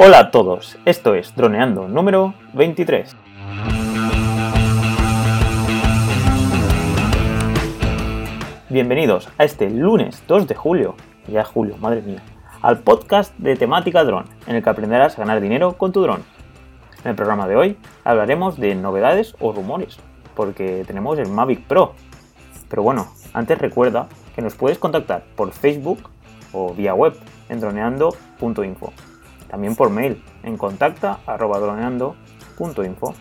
Hola a todos, esto es Droneando número 23. Bienvenidos a este lunes 2 de julio, ya julio, madre mía, al podcast de temática dron, en el que aprenderás a ganar dinero con tu dron. En el programa de hoy hablaremos de novedades o rumores, porque tenemos el Mavic Pro. Pero bueno, antes recuerda que nos puedes contactar por Facebook o vía web en droneando.info. También por mail en contacta.droneando.info.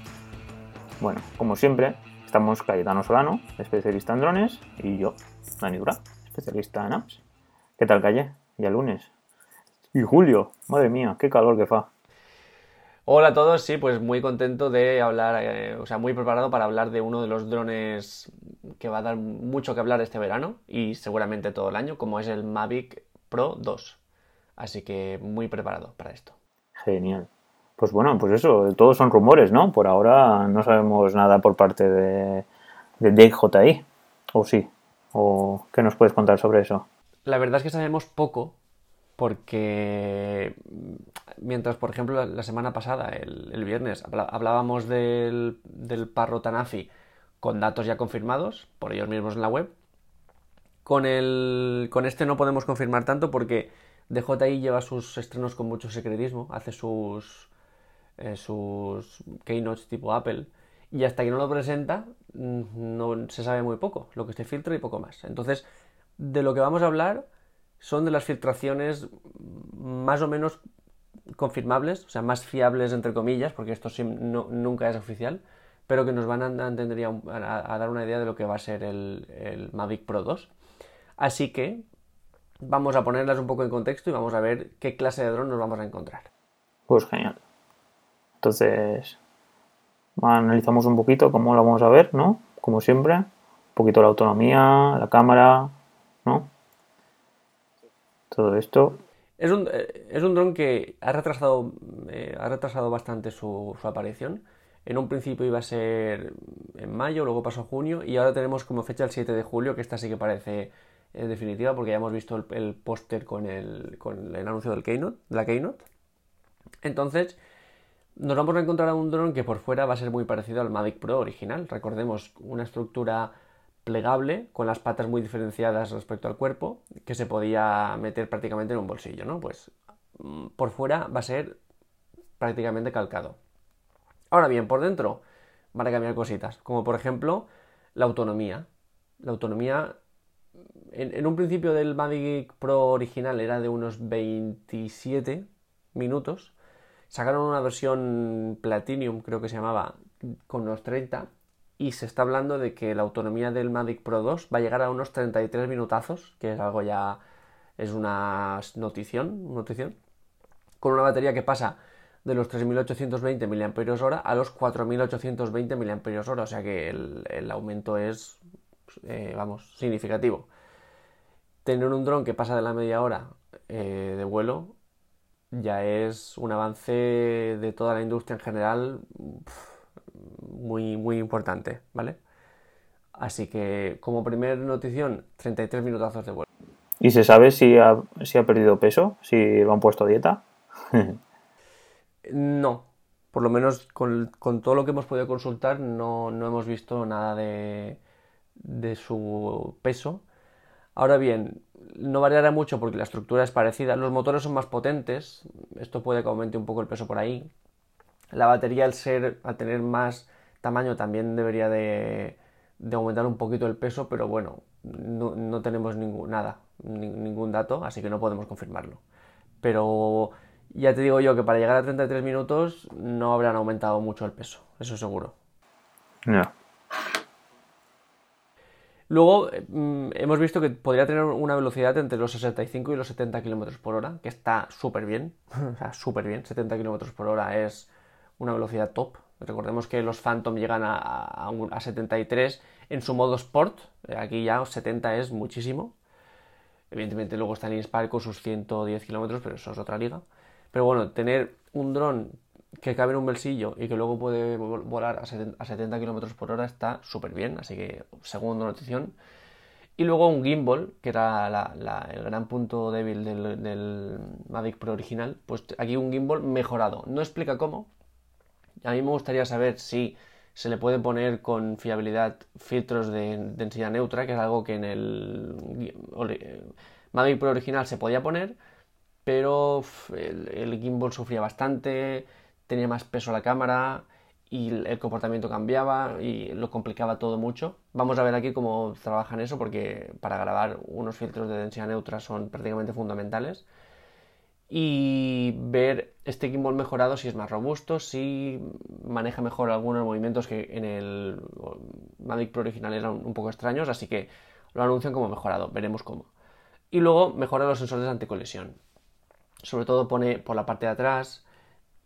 Bueno, como siempre, estamos Cayetano Solano, especialista en drones, y yo, Dani Dura, especialista en apps. ¿Qué tal, Calle? Ya lunes. Y Julio, madre mía, qué calor que fa. Hola a todos, sí, pues muy contento de hablar, eh, o sea, muy preparado para hablar de uno de los drones que va a dar mucho que hablar este verano y seguramente todo el año, como es el Mavic Pro 2. Así que muy preparado para esto. Genial. Pues bueno, pues eso, todos son rumores, ¿no? Por ahora no sabemos nada por parte de, de DJI. ¿O sí? ¿O qué nos puedes contar sobre eso? La verdad es que sabemos poco porque mientras, por ejemplo, la semana pasada, el, viernes, hablábamos del, del Parro Tanafi con datos ya confirmados por ellos mismos en la web, con, el, con este no podemos confirmar tanto porque DJI lleva sus estrenos con mucho secretismo, hace sus, eh, sus keynotes tipo Apple y hasta que no lo presenta mm, no se sabe muy poco, lo que se filtra y poco más. Entonces, de lo que vamos a hablar son de las filtraciones más o menos confirmables, o sea, más fiables entre comillas, porque esto nunca es oficial, pero que nos van a, a, dar una idea de lo que va a ser el, el Mavic Pro 2. Así que vamos a ponerlas un poco en contexto y vamos a ver qué clase de dron nos vamos a encontrar. Pues genial. Entonces, analizamos un poquito cómo lo vamos a ver, ¿no? Como siempre, un poquito la autonomía, la cámara, ¿no? Todo esto. Es un, eh, es un dron que ha retrasado, eh, ha retrasado bastante su, su aparición. En un principio iba a ser en mayo, luego pasó a junio y ahora tenemos como fecha el 7 de julio, que esta sí que parece en definitiva, porque ya hemos visto el, póster con el, con el anuncio del Keynote, de la Keynote. Entonces, nos vamos a encontrar a un dron que por fuera va a ser muy parecido al Mavic Pro original. Recordemos, una estructura plegable, con las patas muy diferenciadas respecto al cuerpo, que se podía meter prácticamente en un bolsillo, ¿no? Pues mm, por fuera va a ser prácticamente calcado. Ahora bien, por dentro van a cambiar cositas, como por ejemplo la autonomía. La autonomía en, un principio del Mavic Pro original era de unos 27 minutos. Sacaron una versión Platinum, creo que se llamaba, con unos 30. Y se está hablando de que la autonomía del Mavic Pro 2 va a llegar a unos 33 minutazos, que es algo ya. es una notición, notición. Con una batería que pasa de los 3.820 mAh a los 4.820 mAh. O sea que el, aumento es, eh, vamos, significativo tener un dron que pasa de la media hora eh, de vuelo ya es un avance de toda la industria en general muy, muy importante, ¿vale? Así que como primer notición, 33 minutazos de vuelo. ¿Y se sabe si ha, si ha perdido peso? ¿Si lo han puesto a dieta? no, por lo menos con, todo lo que hemos podido consultar no, no hemos visto nada de, de su peso Ahora bien, no variará mucho porque la estructura es parecida. Los motores son más potentes, esto puede que aumente un poco el peso por ahí. La batería, al ser, al tener más tamaño, también debería de, aumentar un poquito el peso, pero bueno, no, tenemos ningún, nada, ningún dato, así que no podemos confirmarlo. Pero ya te digo yo que para llegar a 33 minutos no habrán aumentado mucho el peso, eso seguro. No. Luego mm, hemos visto que podría tener una velocidad entre los 65 y los 70 km por hora, que está súper bien, o sea, súper bien. 70 km por hora es una velocidad top. Recordemos que los Phantom llegan a, a, 73 en su modo Sport, aquí ya 70 es muchísimo. Evidentemente luego está el Inspire con sus 110 km, pero eso es otra liga. Pero bueno, tener un dron que cabe en un bolsillo y que luego puede volar a 70 km por hora está súper bien, así que segunda notición. Y luego un gimbal, que era el gran punto débil del, Mavic Pro original, pues aquí un gimbal mejorado. No explica cómo. A mí me gustaría saber si se le puede poner con fiabilidad filtros de densidad neutra, que es algo que en el Mavic Pro original se podía poner, pero el, gimbal sufría bastante, tenía más peso la cámara y el comportamiento cambiaba y lo complicaba todo mucho. Vamos a ver aquí cómo trabajan eso porque para grabar unos filtros de densidad neutra son prácticamente fundamentales. Y ver este gimbal mejorado si es más robusto, si maneja mejor algunos movimientos que en el Mavic Pro original eran un poco extraños, así que lo anuncian como mejorado, veremos cómo. Y luego mejora los sensores de anticolisión. Sobre todo pone por la parte de atrás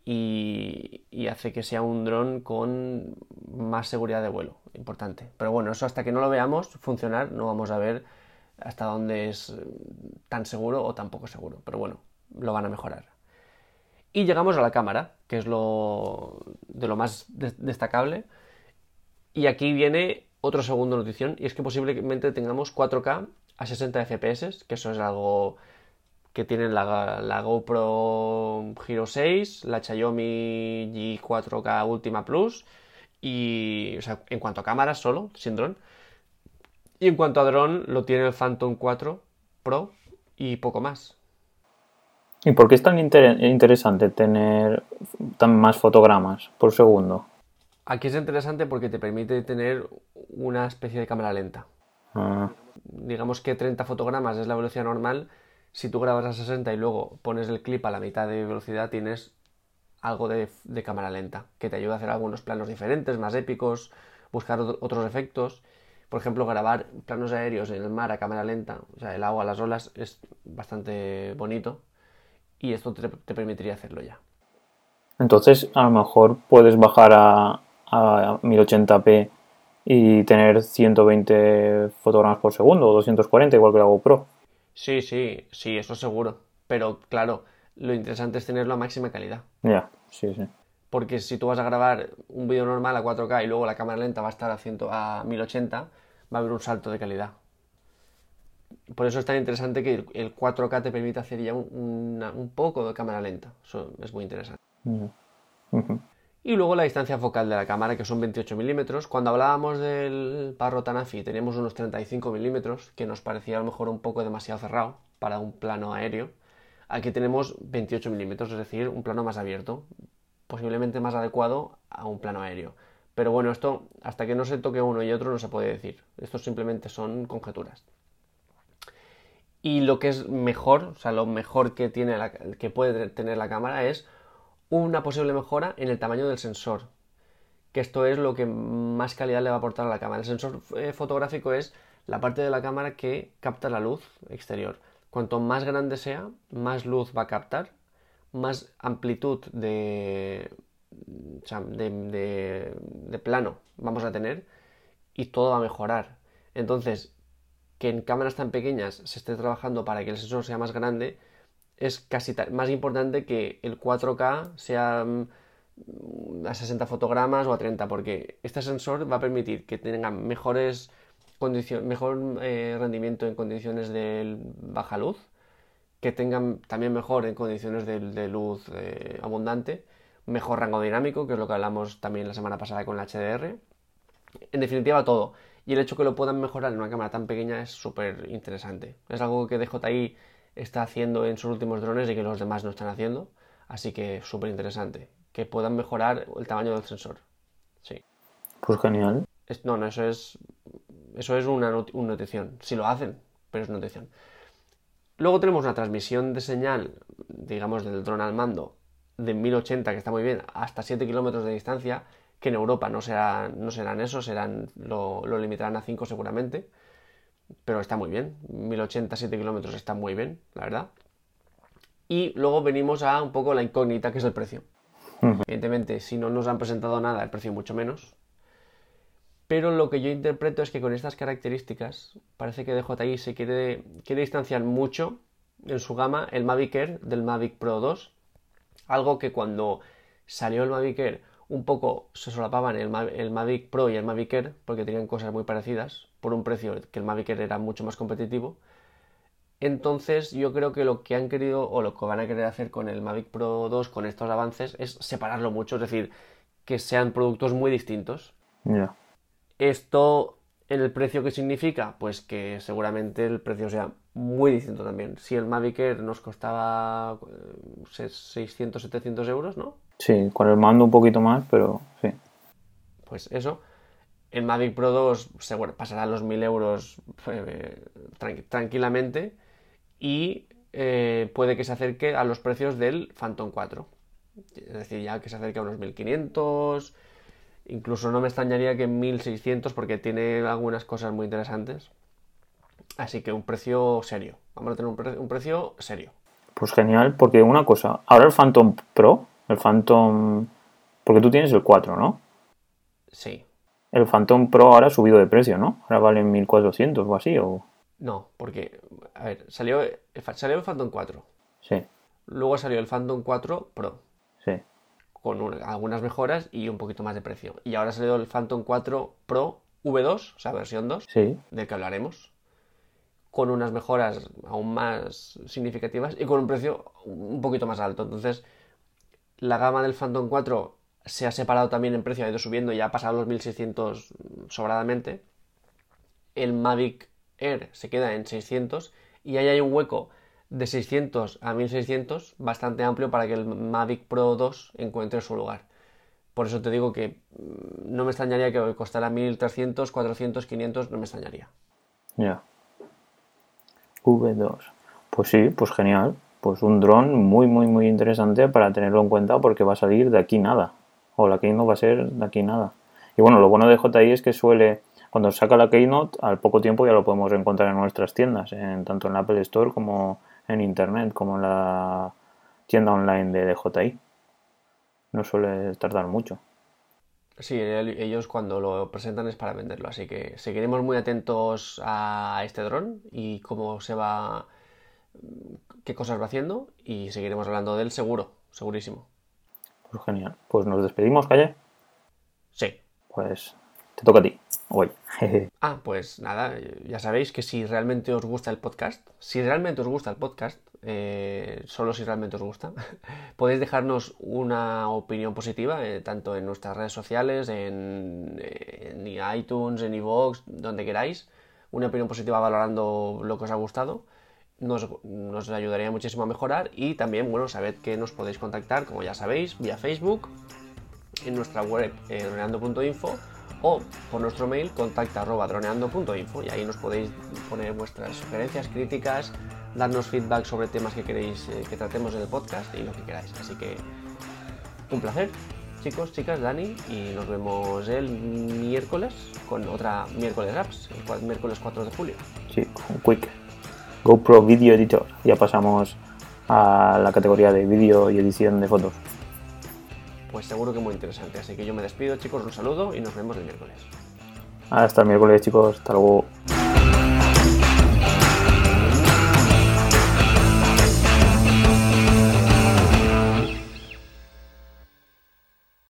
y, hace que sea un dron con más seguridad de vuelo. Importante. Pero bueno, eso hasta que no lo veamos funcionar, no vamos a ver hasta dónde es tan seguro o tan poco seguro. Pero bueno, lo van a mejorar. Y llegamos a la cámara, que es lo de lo más destacable. Y aquí viene otra segunda notición, y es que posiblemente tengamos 4K a 60 FPS, que eso es algo que tienen la, GoPro Hero 6, la Xiaomi G4K Ultima Plus y, o sea, en cuanto a cámaras solo, sin dron. Y en cuanto a dron, lo tiene el Phantom 4 Pro y poco más. ¿Y por qué es tan interesante tener tan más fotogramas por segundo? Aquí es interesante porque te permite tener una especie de cámara lenta. Ah. Digamos que 30 fotogramas es la velocidad normal si tú grabas a 60 y luego pones el clip a la mitad de velocidad, tienes algo de, cámara lenta, que te ayuda a hacer algunos planos diferentes, más épicos, buscar otros efectos. Por ejemplo, grabar planos aéreos en el mar a cámara lenta, o sea, el agua, las olas, es bastante bonito y esto te, permitiría hacerlo ya. Entonces, a lo mejor puedes bajar a, a 1080p y tener 120 fotogramas por segundo o 240, igual que la GoPro. Sí, sí, sí, eso seguro. Pero claro, lo interesante es tenerlo a máxima calidad. Ya, sí, sí. Porque si tú vas a grabar un vídeo normal a 4K y luego la cámara lenta va a estar a, a 1080, va a haber un salto de calidad. Por eso es tan interesante que el 4K te permite hacer ya un, poco de cámara lenta. Eso es muy interesante. Y luego la distancia focal de la cámara, que son 28 milímetros. Cuando hablábamos del Parro Tanafi teníamos unos 35 milímetros, que nos parecía a lo mejor un poco demasiado cerrado para un plano aéreo. Aquí tenemos 28 milímetros, es decir, un plano más abierto, posiblemente más adecuado a un plano aéreo. Pero bueno, esto hasta que no se toque uno y otro no se puede decir. Esto simplemente son conjeturas. Y lo que es mejor, o sea, lo mejor que, tiene que puede tener la cámara es una posible mejora en el tamaño del sensor, que esto es lo que más calidad le va a aportar a la cámara. El sensor eh, fotográfico es la parte de la cámara que capta la luz exterior. Cuanto más grande sea, más luz va a captar, más amplitud de, de, de plano vamos a tener y todo va a mejorar. Entonces, que en cámaras tan pequeñas se esté trabajando para que el sensor sea más grande, es casi más importante que el 4K sea mm, a 60 fotogramas o a 30, porque este sensor va a permitir que tengan mejores condiciones, mejor eh, rendimiento en condiciones de baja luz, que tengan también mejor en condiciones de, luz eh, abundante, mejor rango dinámico, que es lo que hablamos también la semana pasada con el HDR. En definitiva, todo. Y el hecho que lo puedan mejorar en una cámara tan pequeña es súper interesante. Es algo que DJI está haciendo en sus últimos drones y que los demás no están haciendo. Así que súper interesante. Que puedan mejorar el tamaño del sensor. Sí. Pues genial. no, no, eso es. Eso es una, notición. Si lo hacen, pero es notición. Luego tenemos una transmisión de señal, digamos, del dron al mando de 1080, que está muy bien, hasta 7 kilómetros de distancia, que en Europa no, será, no serán eso, serán, lo, lo limitarán a 5 seguramente pero está muy bien. 1087 kilómetros está muy bien, la verdad. Y luego venimos a un poco la incógnita que es el precio. Evidentemente, si no nos han presentado nada, el precio mucho menos. Pero lo que yo interpreto es que con estas características, parece que DJI se quiere, quiere distanciar mucho en su gama el Mavic Air del Mavic Pro 2. Algo que cuando salió el Mavic Air un poco se solapaban el, el, Mavic Pro y el Mavic Air porque tenían cosas muy parecidas por un precio que el Mavic Air era mucho más competitivo. Entonces yo creo que lo que han querido o lo que van a querer hacer con el Mavic Pro 2 con estos avances es separarlo mucho, es decir, que sean productos muy distintos. Esto en el precio que significa, pues que seguramente el precio sea muy distinto también. Si el Mavic Air nos costaba 600, eh, 700 euros, ¿no? Sí, con el mando un poquito más, pero sí. Pues eso. El Mavic Pro 2 seguro, pasará los 1000 euros eh, tranquilamente y eh, puede que se acerque a los precios del Phantom 4. Es decir, ya que se acerque a unos 1500. Incluso no me extrañaría que en 1600 porque tiene algunas cosas muy interesantes. Así que un precio serio. Vamos a tener un, precio serio. Pues genial, porque una cosa, ahora el Phantom Pro, el Phantom... Porque tú tienes el 4, ¿no? Sí. El Phantom Pro ahora ha subido de precio, ¿no? Ahora vale 1400 o así, o... No, porque, a ver, salió, salió el Phantom 4. Sí. Luego salió el Phantom 4 Pro. Sí. Con algunas mejoras y un poquito más de precio. Y ahora ha salido el Phantom 4 Pro V2, o sea, versión 2, sí. del que hablaremos con unas mejoras aún más significativas y con un precio un poquito más alto. Entonces, la gama del Phantom 4 se ha separado también en precio, ha ido subiendo, ya ha pasado los 1600 sobradamente. El Mavic Air se queda en 600 y ahí hay un hueco de 600 a 1600 bastante amplio para que el Mavic Pro 2 encuentre su lugar. Por eso te digo que mm, no me extrañaría que costara 1300, 400, 500, no me extrañaría. Ya. V2. Pues sí, pues genial. Pues un dron muy, muy, muy interesante para tenerlo en cuenta porque va a salir de aquí nada. O la Keynote va a ser de aquí nada. Y bueno, lo bueno de JI es que suele, cuando saca la Keynote, al poco tiempo ya lo podemos encontrar en nuestras tiendas, en, tanto en la Apple Store como en Internet, como en la tienda online de DJI. No suele tardar mucho. Sí, ellos cuando lo presentan es para venderlo, así que seguiremos muy atentos a este dron y cómo se va, qué cosas va haciendo y seguiremos hablando de él seguro, segurísimo. Pues genial. Pues nos despedimos, Calle. Sí. Pues te toca a ti. ah, pues nada, ya sabéis que si realmente os gusta el podcast, si realmente os gusta el podcast, eh, solo si realmente os gusta, podéis dejarnos una opinión positiva, eh, tanto en nuestras redes sociales, en, en iTunes, en iVoox, donde queráis, una opinión positiva valorando lo que os ha gustado. Nos, nos, ayudaría muchísimo a mejorar y también, bueno, sabed que nos podéis contactar, como ya sabéis, vía Facebook, en nuestra web eh, o por nuestro mail contacta droneando.info y ahí nos podéis poner vuestras sugerencias, críticas, darnos feedback sobre temas que queréis eh, que tratemos en el podcast y lo que queráis. Así que un placer, chicos, chicas, Dani, y nos vemos el miércoles con otra miércoles apps, el miércoles 4 de julio. Sí, con Quick. GoPro Video Editor. Ya pasamos a la categoría de vídeo y edición de fotos pues seguro que muy interesante. Así que yo me despido, chicos, un saludo y nos vemos el miércoles. Hasta el miércoles, chicos. Hasta luego.